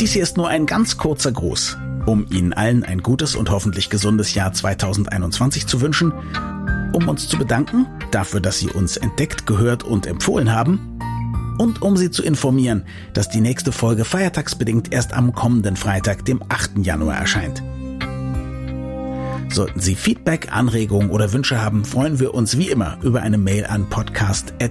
Dies hier ist nur ein ganz kurzer Gruß, um Ihnen allen ein gutes und hoffentlich gesundes Jahr 2021 zu wünschen, um uns zu bedanken dafür, dass Sie uns entdeckt, gehört und empfohlen haben und um Sie zu informieren, dass die nächste Folge feiertagsbedingt erst am kommenden Freitag, dem 8. Januar erscheint. Sollten Sie Feedback, Anregungen oder Wünsche haben, freuen wir uns wie immer über eine Mail an podcast.baik.de.